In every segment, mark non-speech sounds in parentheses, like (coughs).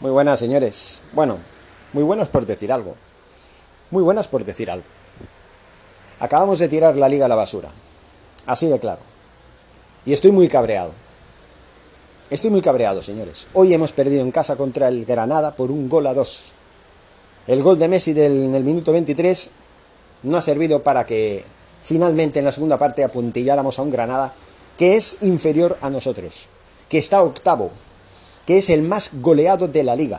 Muy buenas, señores. Bueno, muy buenas por decir algo. Muy buenas por decir algo. Acabamos de tirar la liga a la basura. Así de claro. Y estoy muy cabreado. Estoy muy cabreado, señores. Hoy hemos perdido en casa contra el Granada por un gol a dos. El gol de Messi del, en el minuto 23 no ha servido para que finalmente en la segunda parte apuntilláramos a un Granada que es inferior a nosotros, que está octavo, que es el más goleado de la liga,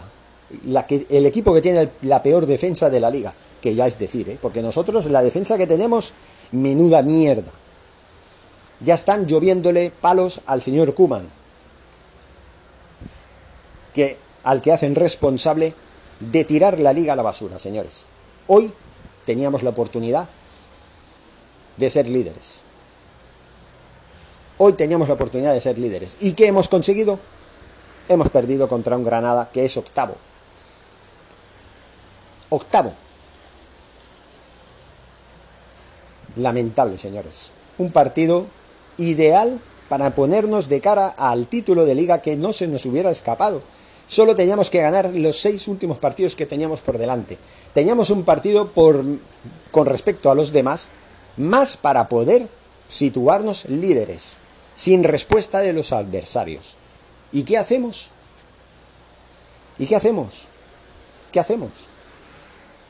el equipo que tiene la peor defensa de la liga, que ya es decir, ¿eh? porque nosotros la defensa que tenemos, menuda mierda. Ya están lloviéndole palos al señor Kuman, que, al que hacen responsable de tirar la liga a la basura, señores. Hoy teníamos la oportunidad de ser líderes. Hoy teníamos la oportunidad de ser líderes. ¿Y qué hemos conseguido? Hemos perdido contra un Granada que es octavo. Octavo. Lamentable, señores. Un partido ideal para ponernos de cara al título de liga que no se nos hubiera escapado. Solo teníamos que ganar los seis últimos partidos que teníamos por delante. Teníamos un partido con respecto a los demás más para poder situarnos líderes, sin respuesta de los adversarios. ¿Y qué hacemos? ¿Y qué hacemos? ¿Qué hacemos?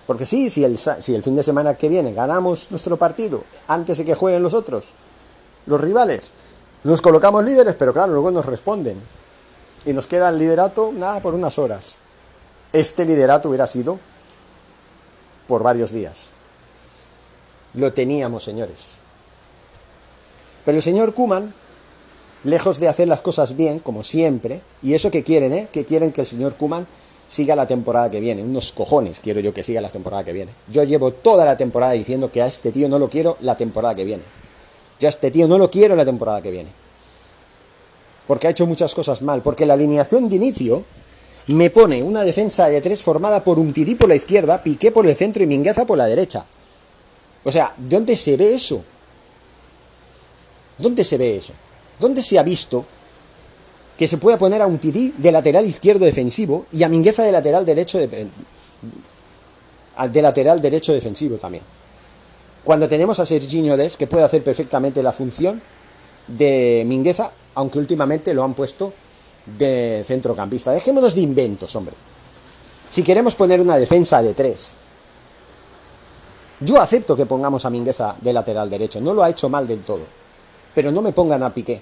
Porque sí, si el, si el fin de semana que viene ganamos nuestro partido antes de que jueguen los otros, los rivales, nos colocamos líderes, pero claro, luego nos responden. Y nos queda el liderato, nada, por unas horas. Este liderato hubiera sido por varios días. Lo teníamos, señores. Pero el señor Kuman, lejos de hacer las cosas bien, como siempre, y eso que quieren, ¿eh? Que quieren que el señor Kuman siga la temporada que viene. Unos cojones quiero yo que siga la temporada que viene. Yo llevo toda la temporada diciendo que a este tío no lo quiero la temporada que viene. Yo a este tío no lo quiero la temporada que viene. Porque ha hecho muchas cosas mal. Porque la alineación de inicio me pone una defensa de tres formada por un por la izquierda, Piqué por el centro y Mingueza por la derecha. O sea, ¿dónde se ve eso? ¿Dónde se ve eso? ¿Dónde se ha visto que se pueda poner a un tití de lateral izquierdo defensivo y a Mingueza de lateral derecho de, de lateral derecho defensivo también? Cuando tenemos a Serginho Des, que puede hacer perfectamente la función de Mingueza, aunque últimamente lo han puesto de centrocampista. Dejémonos de inventos, hombre. Si queremos poner una defensa de tres, yo acepto que pongamos a Mingueza de lateral derecho, no lo ha hecho mal del todo, pero no me pongan a Piqué.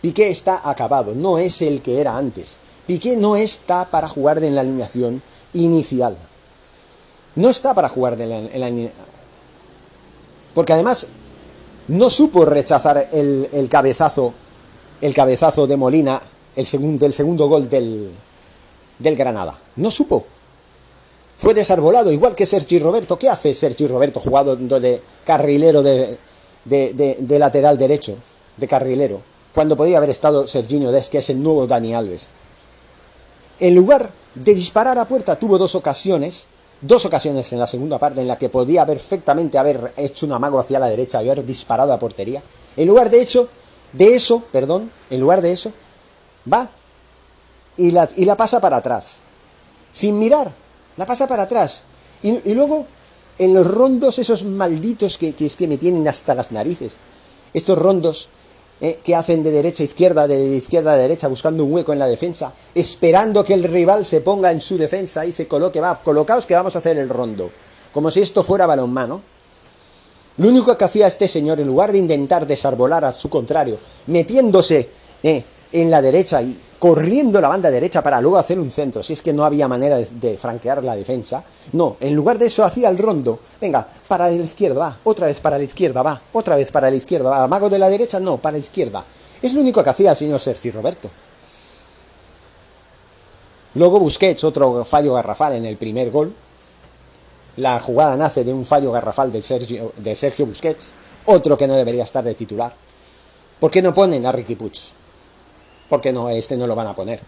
Piqué está acabado, no es el que era antes. Piqué no está para jugar en la alineación inicial. No está para jugar de la, en la porque además no supo rechazar el, cabezazo el cabezazo de Molina el segundo, del segundo gol del, del Granada. No supo. Fue desarbolado, igual que Sergi Roberto. ¿Qué hace Sergi Roberto jugando de carrilero de, de, lateral derecho? De carrilero. Cuando podía haber estado Serginho Des, que es el nuevo Dani Alves. En lugar de disparar a puerta, tuvo dos ocasiones dos ocasiones en la segunda parte en la que podía perfectamente haber hecho un amago hacia la derecha y haber disparado a portería. En lugar de hecho, de eso, perdón, en lugar de eso, va y la, y la pasa para atrás. Sin mirar, la pasa para atrás. Y, y luego, en los rondos, esos malditos que, que, es que me tienen hasta las narices, estos rondos eh, que hacen de derecha a izquierda, de izquierda a derecha, buscando un hueco en la defensa, esperando que el rival se ponga en su defensa y se coloque, va, colocaos que vamos a hacer el rondo, como si esto fuera balonmano. Lo único que hacía este señor, en lugar de intentar desarbolar a su contrario, metiéndose eh, en la derecha y corriendo la banda derecha para luego hacer un centro, si es que no había manera de, franquear la defensa. No, en lugar de eso hacía el rondo. Venga, para la izquierda, va, otra vez para la izquierda, va, otra vez para la izquierda, va. Mago de la derecha, no, para la izquierda. Es lo único que hacía el señor Sergi Roberto. Luego Busquets, otro fallo garrafal en el primer gol. La jugada nace de un fallo garrafal de Sergio, de Sergio Busquets, otro que no debería estar de titular. ¿Por qué no ponen a Ricky Puig? Porque no, este no lo van a poner.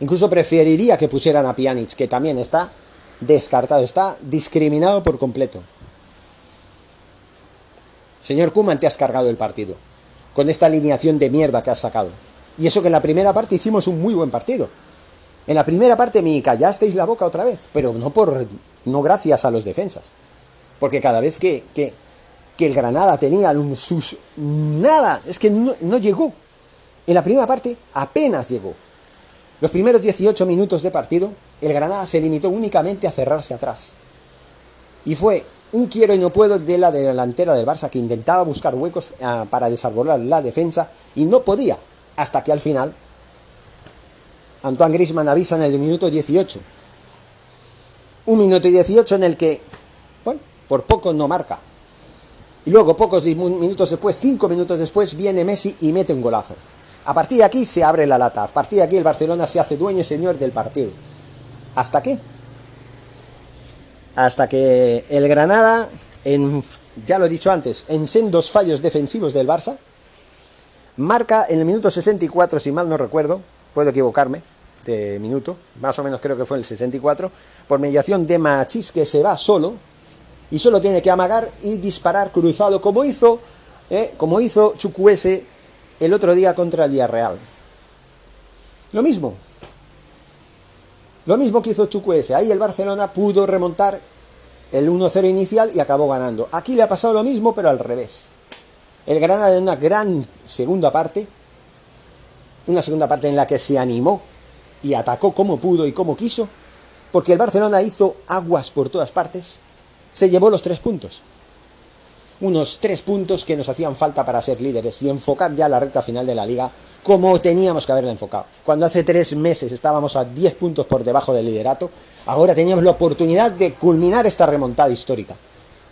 Incluso preferiría que pusieran a Pjanic, que también está descartado, está discriminado por completo. Señor Kuman, te has cargado el partido, con esta alineación de mierda que has sacado. Y eso que en la primera parte hicimos un muy buen partido. En la primera parte me callasteis la boca otra vez, pero no por no gracias a los defensas. Porque cada vez que, que, el Granada tenía un sus nada, es que no llegó. En la primera parte apenas llegó. Los primeros 18 minutos de partido, el Granada se limitó únicamente a cerrarse atrás. Y fue un quiero y no puedo de la delantera del Barça que intentaba buscar huecos ah, para desarrollar la defensa y no podía, hasta que al final Antoine Grisman avisa en el minuto 18. Un minuto y 18 en el que, bueno, por poco no marca. Y luego, pocos minutos después, cinco minutos después, viene Messi y mete un golazo. A partir de aquí se abre la lata. A partir de aquí el Barcelona se hace dueño y señor del partido. ¿Hasta qué? Hasta que el Granada, en, ya lo he dicho antes, en sendos fallos defensivos del Barça, marca en el minuto 64, si mal no recuerdo, puedo equivocarme, de minuto, más o menos creo que fue el 64, por mediación de Machis que se va solo y solo tiene que amagar y disparar cruzado como hizo, eh, como hizo Chukwese el otro día contra el Villarreal. Lo mismo. Lo mismo que hizo Chukwese. Ahí el Barcelona pudo remontar el 1-0 inicial y acabó ganando. Aquí le ha pasado lo mismo, pero al revés. El Granada en una gran segunda parte, una segunda parte en la que se animó y atacó como pudo y como quiso, porque el Barcelona hizo aguas por todas partes, se llevó los tres puntos. Unos tres puntos que nos hacían falta para ser líderes y enfocar ya la recta final de la liga como teníamos que haberla enfocado. Cuando hace tres meses estábamos a 10 puntos por debajo del liderato, ahora teníamos la oportunidad de culminar esta remontada histórica.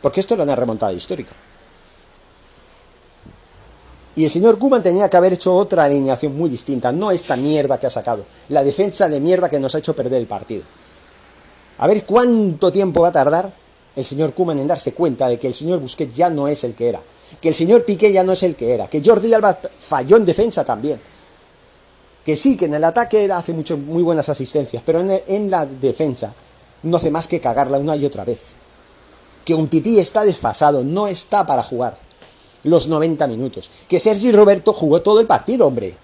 Porque esto era una remontada histórica. Y el señor Kuman tenía que haber hecho otra alineación muy distinta, no esta mierda que ha sacado, la defensa de mierda que nos ha hecho perder el partido. A ver cuánto tiempo va a tardar el señor Kuman en darse cuenta de que el señor Busquets ya no es el que era, que el señor Piqué ya no es el que era, que Jordi Alba falló en defensa también, que sí, que en el ataque hace mucho, muy buenas asistencias, pero en, en la defensa no hace más que cagarla una y otra vez. Que un tití está desfasado, no está para jugar los 90 minutos. Que Sergi Roberto jugó todo el partido, hombre.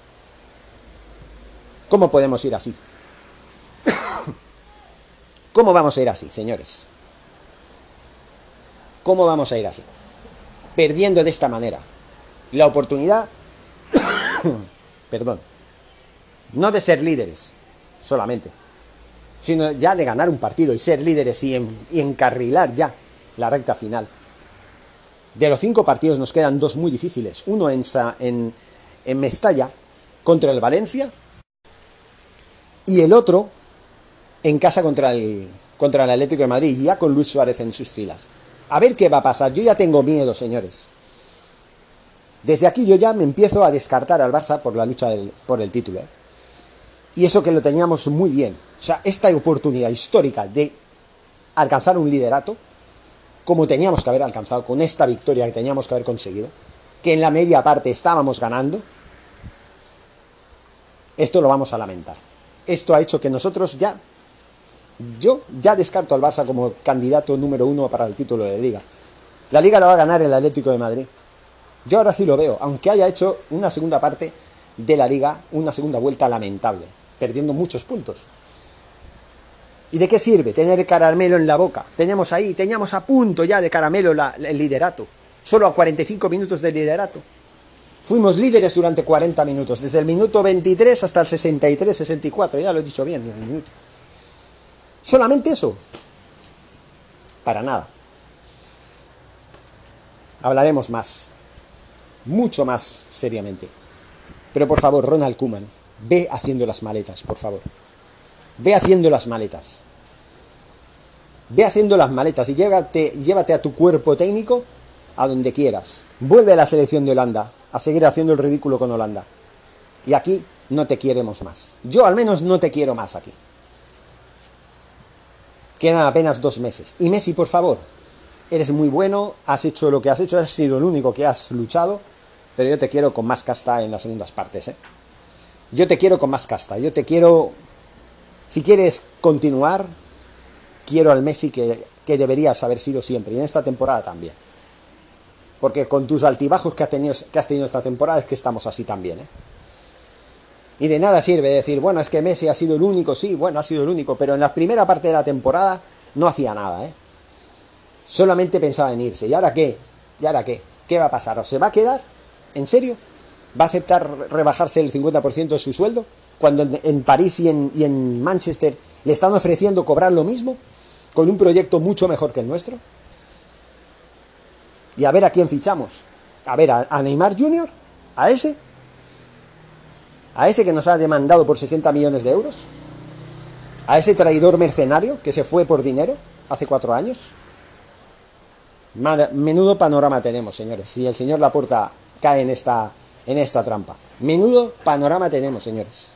¿Cómo podemos ir así? (coughs) ¿Cómo vamos a ir así, señores? ¿Cómo vamos a ir así? Perdiendo de esta manera. La oportunidad, (coughs) perdón, no de ser líderes solamente, sino ya de ganar un partido y ser líderes y, encarrilar ya la recta final. De los cinco partidos nos quedan dos muy difíciles. Uno en, en, en Mestalla contra el Valencia y el otro en casa contra el, contra el Atlético de Madrid, ya con Luis Suárez en sus filas. A ver qué va a pasar. Yo ya tengo miedo, señores. Desde aquí yo ya me empiezo a descartar al Barça por la lucha por el título. ¿eh? Y eso que lo teníamos muy bien. O sea, esta oportunidad histórica de alcanzar un liderato como teníamos que haber alcanzado con esta victoria que teníamos que haber conseguido, que en la media parte estábamos ganando, esto lo vamos a lamentar. Esto ha hecho que nosotros ya, yo ya descarto al Barça como candidato número uno para el título de liga. La liga la va a ganar el Atlético de Madrid. Yo ahora sí lo veo, aunque haya hecho una segunda parte de la liga, una segunda vuelta lamentable, perdiendo muchos puntos. ¿Y de qué sirve tener caramelo en la boca? Teníamos ahí, teníamos a punto ya de caramelo el liderato. Solo a 45 minutos de liderato. Fuimos líderes durante 40 minutos, desde el minuto 23 hasta el 63, 64, ya lo he dicho bien, en el minuto. Solamente eso. Para nada. Hablaremos más. Mucho más seriamente. Pero por favor, Ronald Kuman, ve haciendo las maletas, por favor. Ve haciendo las maletas. Ve haciendo las maletas y llévate, llévate a tu cuerpo técnico a donde quieras. Vuelve a la selección de Holanda a seguir haciendo el ridículo con Holanda. Y aquí no te queremos más. Yo al menos no te quiero más aquí. Quedan apenas dos meses. Y Messi, por favor, eres muy bueno, has hecho lo que has hecho, has sido el único que has luchado, pero yo te quiero con más casta en las segundas partes. ¿eh? Yo te quiero con más casta, yo te quiero si quieres continuar, quiero al Messi que, deberías haber sido siempre, y en esta temporada también. Porque con tus altibajos que has tenido, que has tenido esta temporada es que estamos así también. ¿eh? Y de nada sirve decir, bueno, es que Messi ha sido el único, sí, bueno, ha sido el único, pero en la primera parte de la temporada no hacía nada, ¿eh? Solamente pensaba en irse. ¿Y ahora qué? ¿Y ahora qué? ¿Qué va a pasar? ¿O se va a quedar? ¿En serio? ¿Va a aceptar rebajarse el 50% de su sueldo? Cuando en, París y en, y en Manchester le están ofreciendo cobrar lo mismo, con un proyecto mucho mejor que el nuestro. Y a ver a quién fichamos. A ver, a, Neymar Jr., a ese, a ese que nos ha demandado por 60 millones de euros, a ese traidor mercenario que se fue por dinero hace cuatro años. Menudo panorama tenemos, señores. Si el señor Laporta cae en esta, en esta trampa. Menudo panorama tenemos, señores.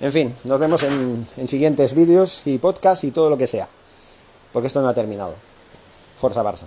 En fin, nos vemos en, en siguientes vídeos y podcasts y todo lo que sea. Porque esto no ha terminado. Forza Barça.